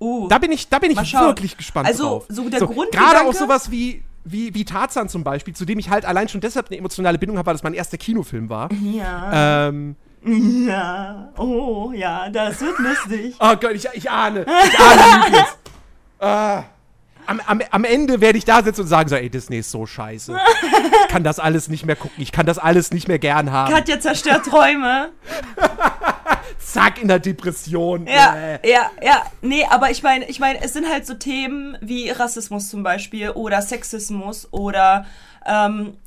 Uh, Da bin ich, da bin ich wirklich gespannt Also, drauf. so der Gerade Grundgedanke- auch sowas wie, wie, wie Tarzan zum Beispiel, zu dem ich halt allein schon deshalb eine emotionale Bindung habe, weil das mein erster Kinofilm war. ja. Ähm, Ja. Oh, ja, das wird lustig. oh Gott, ich, ich ahne. Ich ahne. Ah. Am, am, am Ende werde ich da sitzen und sagen so, ey, Disney ist so scheiße. Ich kann das alles nicht mehr gucken. Ich kann das alles nicht mehr gern haben. Katja zerstört Träume. Zack, in der Depression. Ja, Äh. ja, ja. Nee, aber ich meine, ich meine, es sind halt so Themen wie Rassismus zum Beispiel oder Sexismus oder ähm,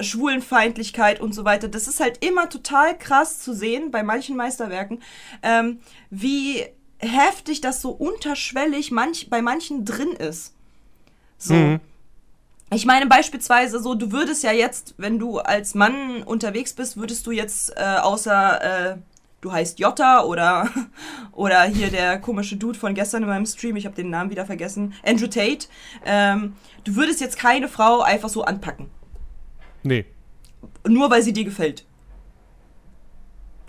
Schwulenfeindlichkeit und so weiter. Das ist halt immer total krass zu sehen bei manchen Meisterwerken, ähm, wie heftig das so unterschwellig manch, bei manchen drin ist. So. Mhm. Ich meine beispielsweise so, du würdest ja jetzt, wenn du als Mann unterwegs bist, würdest du jetzt äh, außer äh, du heißt Jota oder oder hier der komische Dude von gestern in meinem Stream, ich habe den Namen wieder vergessen, Andrew Tate. Ähm, du würdest jetzt keine Frau einfach so anpacken, Nee. nur weil sie dir gefällt,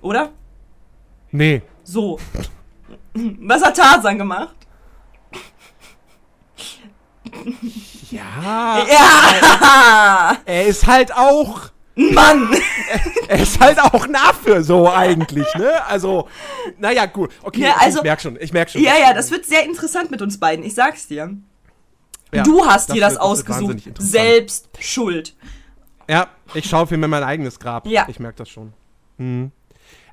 oder? Nee. So. Was hat Tarzan gemacht? Ja. Ja, Er ist halt auch. Mann. Er ist halt auch ein Affe, so eigentlich, ne? Also, naja, gut. Okay, Ja, also- ich merk schon, ich merk schon. Ja, ja, das wird sehr interessant mit uns beiden, ich sag's dir. Ja, du hast dir das, wird ausgesucht. Selbst schuld. Ja, ich schaue mir mein eigenes Grab. Ja. Ich merke das schon. Mhm.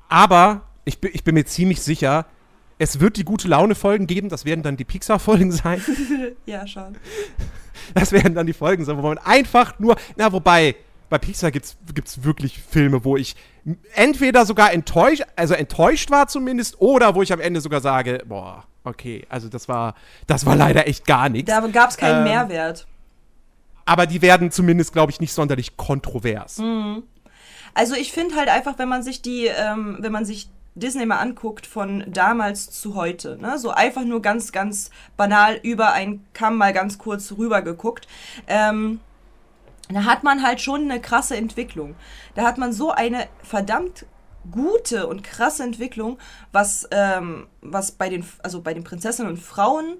Aber ich, ich bin mir ziemlich sicher, es wird die gute Laune-Folgen geben. Das werden dann die Pixar-Folgen sein. Ja, schon. Das werden dann die Folgen sein, wo man einfach nur. Na, wobei, bei Pixar gibt's gibt's wirklich Filme, wo ich entweder sogar enttäuscht, also enttäuscht war zumindest, oder wo ich am Ende sogar sage, boah, okay, also das war, das war leider echt gar nichts. Da gab's keinen Ähm, Mehrwert. Aber die werden zumindest, glaube ich, nicht sonderlich kontrovers. Also ich finde halt einfach, wenn man sich die, ähm, wenn man sich Disney mal anguckt von damals zu heute, ne, so einfach nur ganz, ganz banal über einen Kamm mal ganz kurz rüber geguckt, ähm, da hat man halt schon eine krasse Entwicklung. Da hat man so eine verdammt gute und krasse Entwicklung, was, ähm, was bei den, also bei den Prinzessinnen und Frauen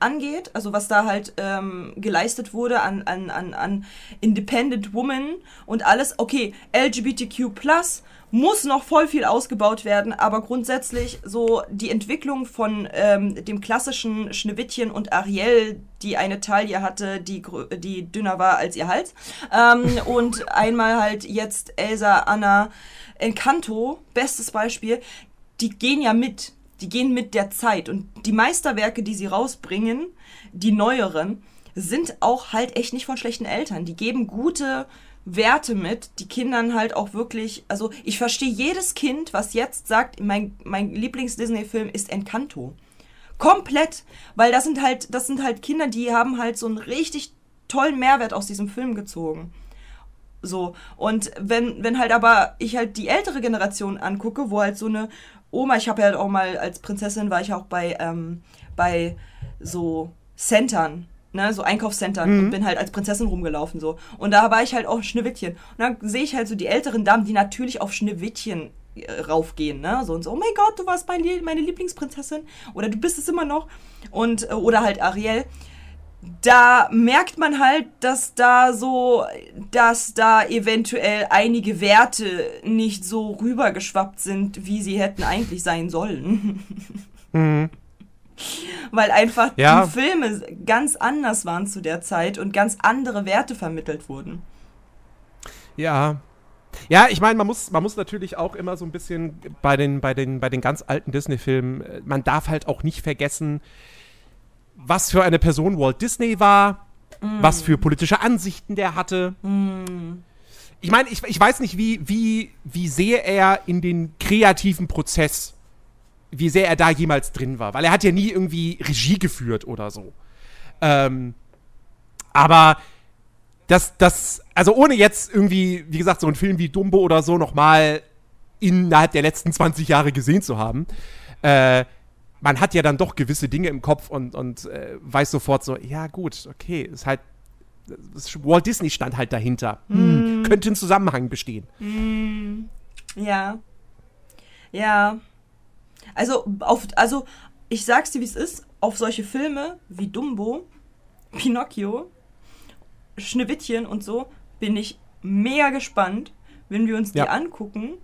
angeht, also was da halt ähm, geleistet wurde an, an, an, an Independent Woman und alles, okay, LGBTQ muss noch voll viel ausgebaut werden, aber grundsätzlich so die Entwicklung von ähm, dem klassischen Schneewittchen und Ariel, die eine Taille hatte, die, die dünner war als ihr Hals, ähm, und einmal halt jetzt Elsa, Anna, Encanto, bestes Beispiel, die gehen ja mit. Die gehen mit der Zeit. Und die Meisterwerke, die sie rausbringen, die neueren, sind auch halt echt nicht von schlechten Eltern. Die geben gute Werte mit, die Kindern halt auch wirklich, also ich verstehe jedes Kind, was jetzt sagt, mein, mein Lieblings-Disney-Film ist Encanto. Komplett, weil das sind halt, das sind halt Kinder, die haben halt so einen richtig tollen Mehrwert aus diesem Film gezogen. So, und wenn, wenn halt aber ich halt die ältere Generation angucke, wo halt so eine Oma, ich habe ja halt auch mal als Prinzessin, war ich auch bei, ähm, bei so Centern, ne, so Einkaufscentern und bin halt als Prinzessin rumgelaufen so. Und da war ich halt auch Schneewittchen. Und dann sehe ich halt so die älteren Damen, die natürlich auf Schneewittchen äh, raufgehen, ne, so und so, oh mein Gott, du warst mein, Lie- meine Lieblingsprinzessin oder du bist es immer noch und äh, oder halt Ariel da merkt man halt, dass da so, dass da eventuell einige Werte nicht so rübergeschwappt sind, wie sie hätten eigentlich sein sollen. Weil einfach Ja. die Filme ganz anders waren zu der Zeit und ganz andere Werte vermittelt wurden. Ja. Ja, ich meine, man muss, man muss natürlich auch immer so ein bisschen bei den, bei den, bei den ganz alten Disney-Filmen, äh, man darf halt auch nicht vergessen, was für eine Person Walt Disney war, was für politische Ansichten der hatte. Ich meine, ich, ich weiß nicht, wie, wie, wie sehr er in den kreativen Prozess, wie sehr er da jemals drin war, weil er hat ja nie irgendwie Regie geführt oder so. Ähm, aber dass das, also ohne jetzt irgendwie, wie gesagt, so einen Film wie Dumbo oder so nochmal innerhalb der letzten 20 Jahre gesehen zu haben, äh, man hat ja dann doch gewisse Dinge im Kopf und, und äh, weiß sofort so, ja gut, okay, ist halt, ist, Walt Disney stand halt dahinter. Hm, könnte ein Zusammenhang bestehen. Ja. Ja. Also, auf, also, ich sag's dir, wie es ist, auf solche Filme wie Dumbo, Pinocchio, Schneewittchen und so bin ich mega gespannt, wenn wir uns die Ja. angucken.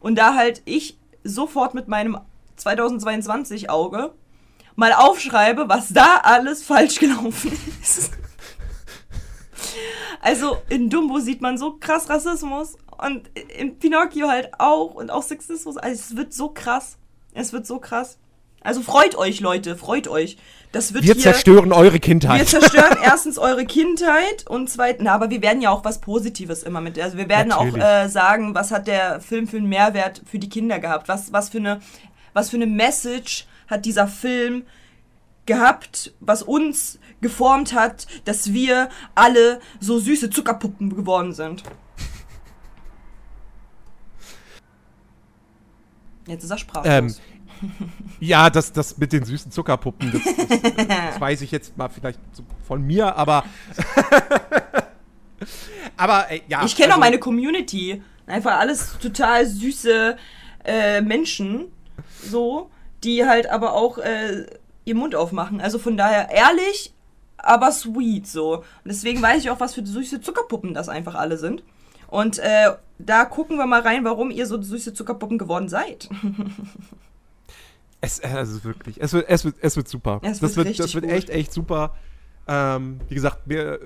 Und da halt ich sofort mit meinem 2022 Auge mal aufschreibe, was da alles falsch gelaufen ist. Also in Dumbo sieht man so krass Rassismus und in Pinocchio halt auch und auch Sexismus. Also es wird so krass. Es wird so krass. Also freut euch, Leute, freut euch. Das wird Wir hier, zerstören eure wir Kindheit. zerstören erstens eure Kindheit und zweitens, na, aber wir werden ja auch was Positives immer mit. Also wir werden Natürlich. auch äh, sagen, was hat der Film für einen Mehrwert für die Kinder gehabt? Was, was, für eine, was für eine Message hat dieser Film gehabt, was uns geformt hat, dass wir alle so süße Zuckerpuppen geworden sind. Jetzt ist er sprachlos. Ähm, Ja, das, das mit den süßen Zuckerpuppen, das, das, das weiß ich jetzt mal vielleicht von mir, aber. aber, äh, ja. Ich kenne auch also- meine Community. Einfach alles total süße äh, Menschen, so, die halt aber auch äh, ihr Mund aufmachen. Also von daher ehrlich, aber sweet, so. Und deswegen weiß ich auch, was für süße Zuckerpuppen das einfach alle sind. Und äh, da gucken wir mal rein, warum ihr so süße Zuckerpuppen geworden seid. Es, also wirklich, es wird, es wird, es wird super. Es das wird das wird echt, echt super. Ähm, wie gesagt, mir,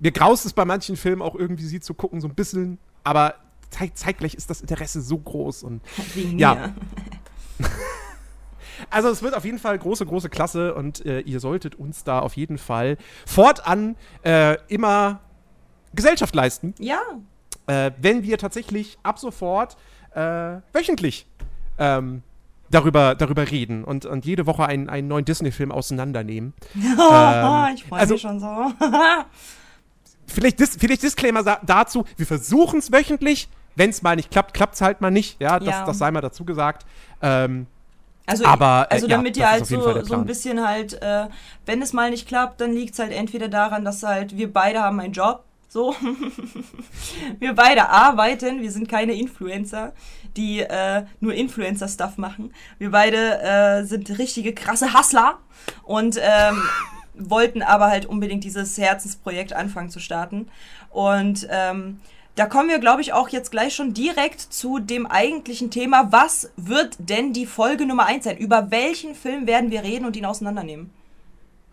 mir graust es bei manchen Filmen auch irgendwie, sie zu gucken, so ein bisschen. Aber zeig, zeitgleich ist das Interesse so groß. Und Wegen Ja. mir. also es wird auf jeden Fall große, große Klasse und äh, ihr solltet uns da auf jeden Fall fortan äh, immer Gesellschaft leisten, Ja. Äh, wenn wir tatsächlich ab sofort äh, wöchentlich ähm, darüber, darüber reden und, und jede Woche einen, einen neuen Disney-Film auseinandernehmen. Ähm, ich freue also- mich schon so. Vielleicht, dis vielleicht Disclaimer dazu, wir versuchen es wöchentlich. Wenn es mal nicht klappt, klappt es halt mal nicht. Ja, das, Ja. das sei mal dazu gesagt. Ähm, Also, Aber, äh, also ja, damit das ihr halt so, so ein bisschen halt, äh, wenn es mal nicht klappt, dann liegt es halt entweder daran, dass halt wir beide haben einen Job. So. wir beide arbeiten, wir sind keine Influencer, die äh, nur Influencer-Stuff machen. Wir beide äh, sind richtige krasse Hustler und ähm, wollten aber halt unbedingt dieses Herzensprojekt anfangen zu starten. Und ähm, da kommen wir, glaube ich, auch jetzt gleich schon direkt zu dem eigentlichen Thema. Was wird denn die Folge Nummer 1 sein? Über welchen Film werden wir reden und ihn auseinandernehmen?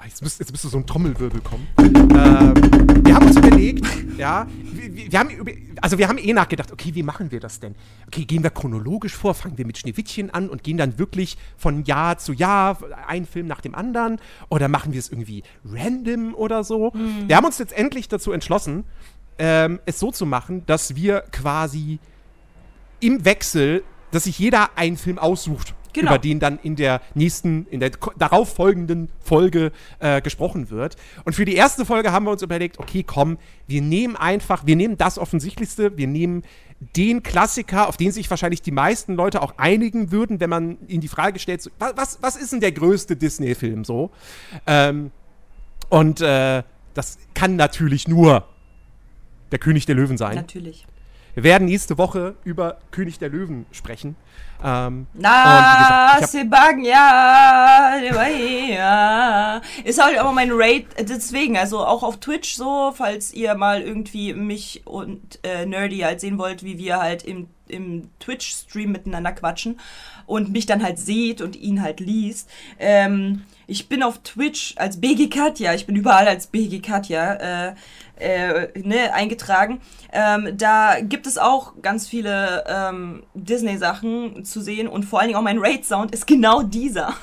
Ah, Jetzt müsste, jetzt müsste so ein Trommelwirbel kommen. Ähm, wir haben uns überlegt, ja, wir, wir- haben, über- also wir haben eh nachgedacht, okay, wie machen wir das denn? Okay, gehen wir chronologisch vor, fangen wir mit Schneewittchen an und gehen dann wirklich von Jahr zu Jahr, ein Film nach dem anderen, oder machen wir es irgendwie random oder so? Wir haben uns letztendlich dazu entschlossen, ähm, es so zu machen, dass wir quasi im Wechsel, dass sich jeder einen Film aussucht, Genau. über den dann in der nächsten, in der ko- darauf folgenden Folge äh, gesprochen wird. Und für die erste Folge haben wir uns überlegt, okay, komm, wir nehmen einfach, wir nehmen das Offensichtlichste, wir nehmen den Klassiker, auf den sich wahrscheinlich die meisten Leute auch einigen würden, wenn man ihnen die Frage stellt, so, wa- was, was ist denn der größte Disney-Film so? Ähm, und äh, das kann natürlich nur der König der Löwen sein. Natürlich. Wir werden nächste Woche über König der Löwen sprechen. Ähm, Na, gesagt, Sebag, ja. Ist halt aber mein Raid, deswegen, also auch auf Twitch so, falls ihr mal irgendwie mich und äh, Nerdy halt sehen wollt, wie wir halt im, im Twitch-Stream miteinander quatschen und mich dann halt seht und ihn halt liest. Ähm, ich bin auf Twitch als BG Katja, ich bin überall als BG Katja, äh, äh, ne, eingetragen. Ähm, da gibt es auch ganz viele ähm, Disney-Sachen zu sehen und vor allen Dingen auch mein Raid-Sound ist genau dieser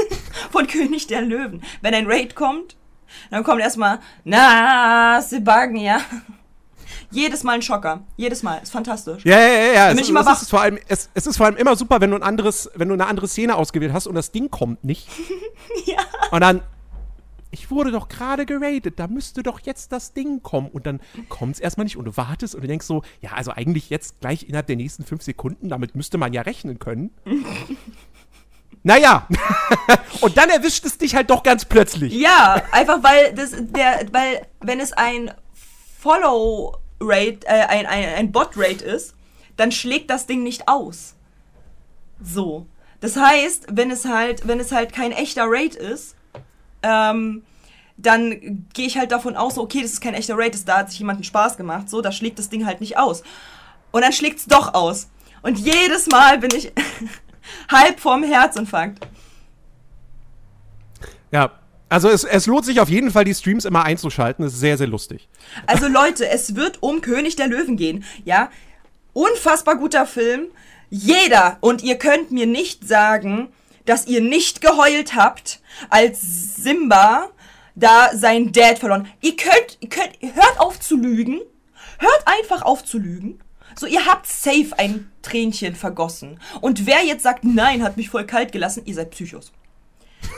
von König der Löwen. Wenn ein Raid kommt, dann kommt erstmal, na, Sebagen, ja. Jedes Mal ein Schocker. Jedes Mal. Ist fantastisch. ja, ja, ja, ja. Es, ist- immer es, ist vor allem, es, es ist vor allem immer super, wenn du, ein anderes, wenn du eine andere Szene ausgewählt hast und das Ding kommt nicht. Ja. Und dann, ich wurde doch gerade geradet, da müsste doch jetzt das Ding kommen. Und dann kommt es erstmal nicht und du wartest und du denkst so, ja, also eigentlich jetzt gleich innerhalb der nächsten fünf Sekunden, damit müsste man ja rechnen können. naja, und dann erwischt es dich halt doch ganz plötzlich. Ja, einfach weil das der, weil wenn es ein Follow Rate, äh, ein, ein, ein Bot Rate ist, dann schlägt das Ding nicht aus. So. Das heißt, wenn es halt, wenn es halt kein echter Rate ist, ähm, dann gehe ich halt davon aus, okay, das ist kein echter Rate, das, da hat sich jemand einen Spaß gemacht, so, da schlägt das Ding halt nicht aus. Und dann schlägt es doch aus. Und jedes Mal bin ich halb vorm Herzinfarkt. Ja, also es, es lohnt sich auf jeden Fall, die Streams immer einzuschalten. Das ist sehr, sehr lustig. Also Leute, es wird um König der Löwen gehen, ja? Unfassbar guter Film. Jeder, und ihr könnt mir nicht sagen, dass ihr nicht geheult habt, als Simba da sein Dad verloren. Ihr könnt, ihr könnt, hört auf zu lügen. Hört einfach auf zu lügen. So, ihr habt safe ein Tränchen vergossen. Und wer jetzt sagt, nein, hat mich voll kalt gelassen, ihr seid Psychos.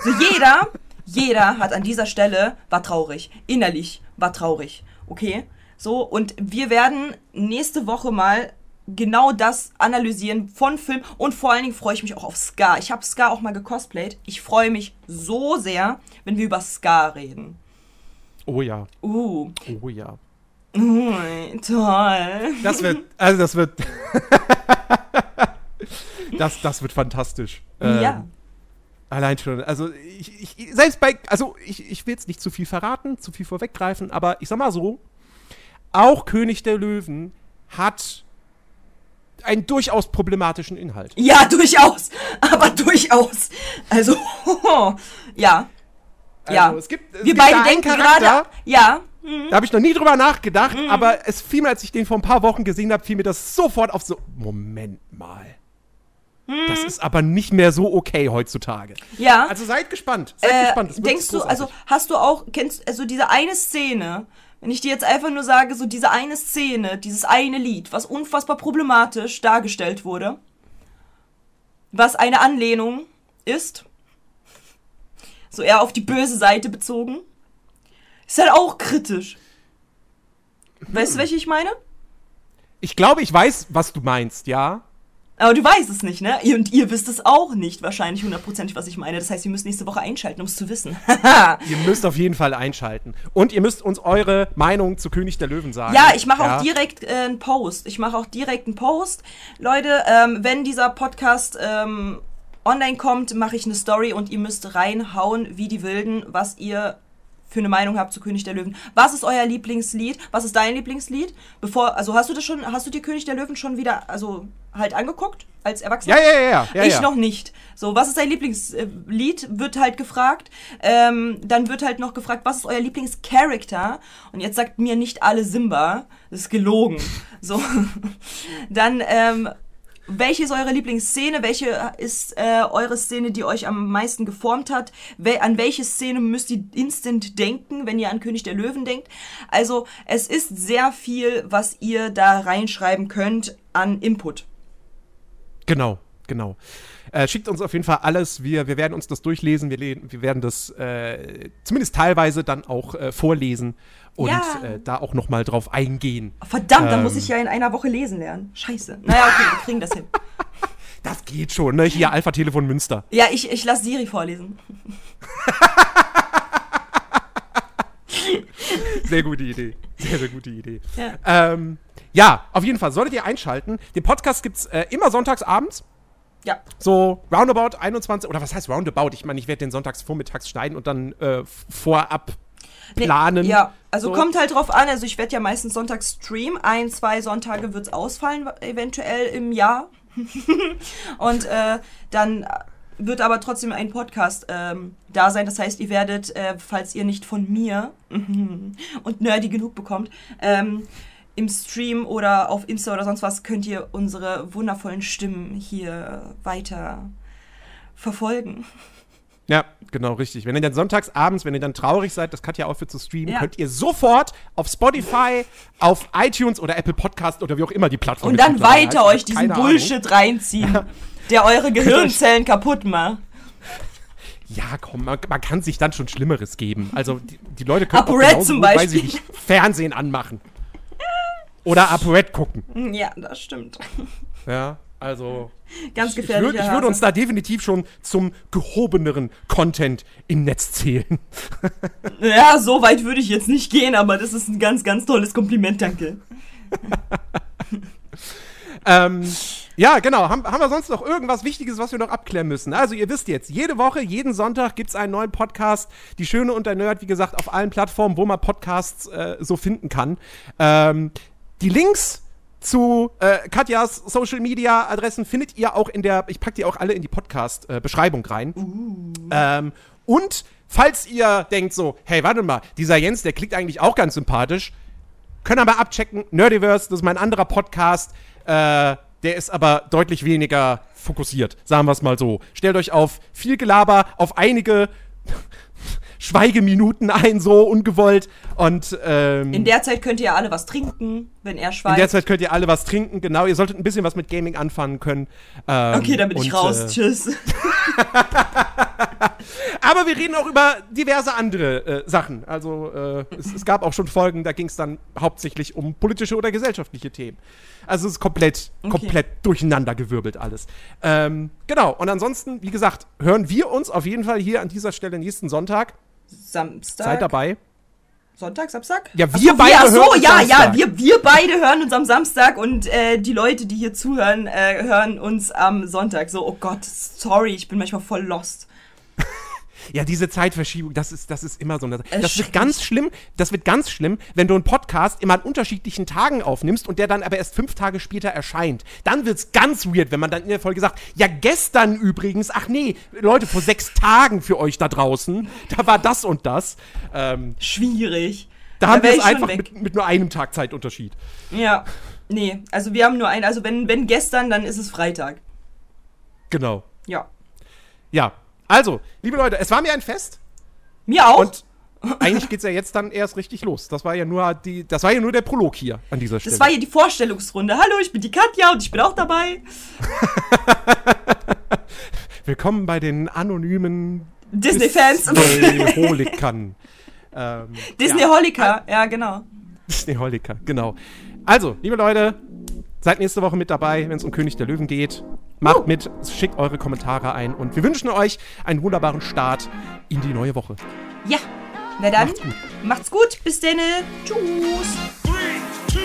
So, jeder, jeder hat an dieser Stelle, war traurig. Innerlich war traurig. Okay? So, und wir werden nächste Woche mal genau das analysieren von Film und vor allen Dingen freue ich mich auch auf Scar. Ich habe Scar auch mal gecosplayt. Ich freue mich so sehr, wenn wir über Scar reden. Oh ja. Uh. Oh ja. Toll. Das wird, also das wird, das, das wird fantastisch. Ähm, ja. Allein schon, also ich, ich selbst bei, also ich, ich will jetzt nicht zu viel verraten, zu viel vorweggreifen, aber ich sag mal so, auch König der Löwen hat einen durchaus problematischen Inhalt. Ja, durchaus. Aber durchaus. Also, ja. ja. Also, es gibt, es wir gibt beide denken Charakter, gerade. Ja. Da habe ich noch nie drüber nachgedacht, Mhm. aber es fiel mir, als ich den vor ein paar Wochen gesehen habe, fiel mir das sofort auf so, Moment mal. Das ist aber nicht mehr so okay heutzutage. Ja. Also seid gespannt. Seid Äh, gespannt. Denkst du, also hast du auch, kennst also diese eine Szene, wenn ich dir jetzt einfach nur sage, so diese eine Szene, dieses eine Lied, was unfassbar problematisch dargestellt wurde, was eine Anlehnung ist, so eher auf die böse Seite bezogen, ist halt auch kritisch. Weißt du, welche ich meine? Ich glaube, ich weiß, was du meinst, ja. Aber du weißt es nicht, ne? Und ihr wisst es auch nicht wahrscheinlich hundertprozentig, was ich meine. Das heißt, ihr müsst nächste Woche einschalten, um es zu wissen. Ihr müsst auf jeden Fall einschalten. Und ihr müsst uns eure Meinung zu König der Löwen sagen. Ja, ich mache Ja. auch direkt äh, einen Post. Ich mache auch direkt einen Post. Leute, ähm, wenn dieser Podcast ähm, online kommt, mache ich eine Story und ihr müsst reinhauen wie die Wilden, was ihr für eine Meinung habt zu König der Löwen. Was ist euer Lieblingslied? Was ist dein Lieblingslied? Bevor, also hast du das schon, hast du dir König der Löwen schon wieder, also halt angeguckt als Erwachsener? Ja, ja, ja, ja. ich ja. noch nicht. So, was ist dein Lieblingslied? Wird halt gefragt. Ähm, dann wird halt noch gefragt, was ist euer Lieblingscharakter? Und jetzt sagt mir nicht alle Simba. Das ist gelogen. So. dann, ähm, welche ist eure Lieblingsszene? Welche ist äh, eure Szene, die euch am meisten geformt hat? Wel an welche Szene müsst ihr instant denken, wenn ihr an König der Löwen denkt? Also, es ist sehr viel, was ihr da reinschreiben könnt an Input. Genau, genau. Äh, schickt uns auf jeden Fall alles. Wir, wir werden uns das durchlesen. Wir, wir werden das äh, zumindest teilweise dann auch äh, vorlesen und Ja. äh, da auch noch mal drauf eingehen. Verdammt, dann Ähm. muss ich ja in einer Woche lesen lernen. Scheiße. Naja, okay, wir kriegen das hin. Das geht schon, ne? Hier Alpha-Telefon Münster. Ja, ich, ich lasse Siri vorlesen. Sehr gute Idee. Sehr, sehr gute Idee. Ja. Ähm, ja, auf jeden Fall solltet ihr einschalten. Den Podcast gibt's äh, immer sonntags abends. Ja. So roundabout 21, oder was heißt roundabout? Ich meine, ich werde den sonntags vormittags schneiden und dann äh, vorab Nee, planen. Ja, also So. kommt halt drauf an. Also ich werde ja meistens sonntags streamen. Ein, zwei Sonntage wird's ausfallen, eventuell im Jahr. Und äh, dann wird aber trotzdem ein Podcast ähm, da sein. Das heißt, ihr werdet, äh, falls ihr nicht von mir und nerdy genug bekommt, ähm, im Stream oder auf Insta oder sonst was, könnt ihr unsere wundervollen Stimmen hier weiter verfolgen. Ja, genau, richtig. Wenn ihr dann sonntags abends, wenn ihr dann traurig seid, dass Katja aufhört zu streamen, Ja. könnt ihr sofort auf Spotify, auf iTunes oder Apple Podcast oder wie auch immer die Plattform Und dann weiter heißt, euch diesen keine Ahnung. Bullshit reinziehen, der eure Gehirnzellen kaputt macht. Ja, komm, man, man kann sich dann schon Schlimmeres geben. Also die, die Leute können auch genauso zum gut, weil Beispiel. sie nicht Fernsehen anmachen. Oder ApoRed gucken. Ja, das stimmt. Ja, also Ganz ich, ich, gefährlich. würd, ich würde uns da definitiv schon zum gehobeneren Content im Netz zählen. Ja, so weit würde ich jetzt nicht gehen, aber das ist ein ganz, ganz tolles Kompliment, danke. Ähm, ja, genau. Haben, haben wir sonst noch irgendwas Wichtiges, was wir noch abklären müssen? Also, ihr wisst jetzt, jede Woche, jeden Sonntag gibt es einen neuen Podcast. Die Schöne und der Nerd, wie gesagt, auf allen Plattformen, wo man Podcasts äh, so finden kann. Ähm, die Links zu äh, Katjas Social Media Adressen findet ihr auch in der, ich packe die auch alle in die Podcast-Beschreibung rein. Ähm, und falls ihr denkt so, hey, warte mal, dieser Jens, der klingt eigentlich auch ganz sympathisch, könnt ihr mal abchecken. Nerdiverse, das ist mein anderer Podcast. Äh, der ist aber deutlich weniger fokussiert, sagen wir es mal so. Stellt euch auf viel Gelaber, auf einige Schweigeminuten ein, so ungewollt. Und ähm, In der Zeit könnt ihr alle was trinken, wenn er in schweigt. der Zeit könnt ihr alle was trinken, genau. Ihr solltet ein bisschen was mit Gaming anfangen können. Ähm, okay, dann bin ich und, raus. Äh, Tschüss. aber wir reden auch über diverse andere äh, Sachen. Also äh, es, es gab auch schon Folgen, da ging es dann hauptsächlich um politische oder gesellschaftliche Themen. Also es ist komplett, Okay. komplett durcheinandergewirbelt alles. Ähm, genau, und ansonsten, wie gesagt, hören wir uns auf jeden Fall hier an dieser Stelle nächsten Sonntag. Samstag. Seid dabei. Sonntag, Samstag? Ja, wir so, beide ach so, hören uns ja, Samstag. ja, wir, wir beide hören uns am Samstag und äh, die Leute, die hier zuhören, äh, hören uns am Sonntag. So, oh Gott, sorry, ich bin manchmal voll lost. Ja, diese Zeitverschiebung, das ist, das ist immer so eine Sache. Das wird ganz schlimm, das wird ganz schlimm, wenn du einen Podcast immer an unterschiedlichen Tagen aufnimmst und der dann aber erst fünf Tage später erscheint. Dann wird's ganz weird, wenn man dann in der Folge sagt, ja, gestern übrigens, ach nee, Leute, vor sechs Tagen für euch da draußen, da war das und das. Ähm, Schwierig. da haben wir es einfach mit, mit nur einem Tag Zeitunterschied. Ja, nee, also wir haben nur einen, also wenn, wenn gestern, dann ist es Freitag. Genau. Ja. Ja. Also, liebe Leute, es war mir ein Fest. Mir auch? Und eigentlich geht's ja jetzt dann erst richtig los. Das war ja nur die, das war ja nur der Prolog hier an dieser Stelle. das war hier die Vorstellungsrunde. Hallo, ich bin die Katja und ich bin auch dabei. Willkommen bei den anonymen Disney-Fans. Disney-Holikern. ähm, Disney ja. Ja, genau. Disney-Holiker, genau. Also, liebe Leute, seid nächste Woche mit dabei, wenn es um König der Löwen geht. Macht mit, schickt eure Kommentare ein und wir wünschen euch einen wunderbaren Start in die neue Woche. Ja. Na dann, Macht's gut. macht's gut. Bis denne. Tschüss. Three, two,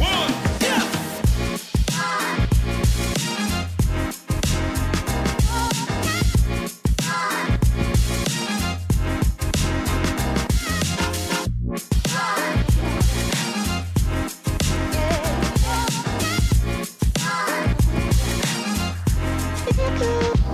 one, yeah! You.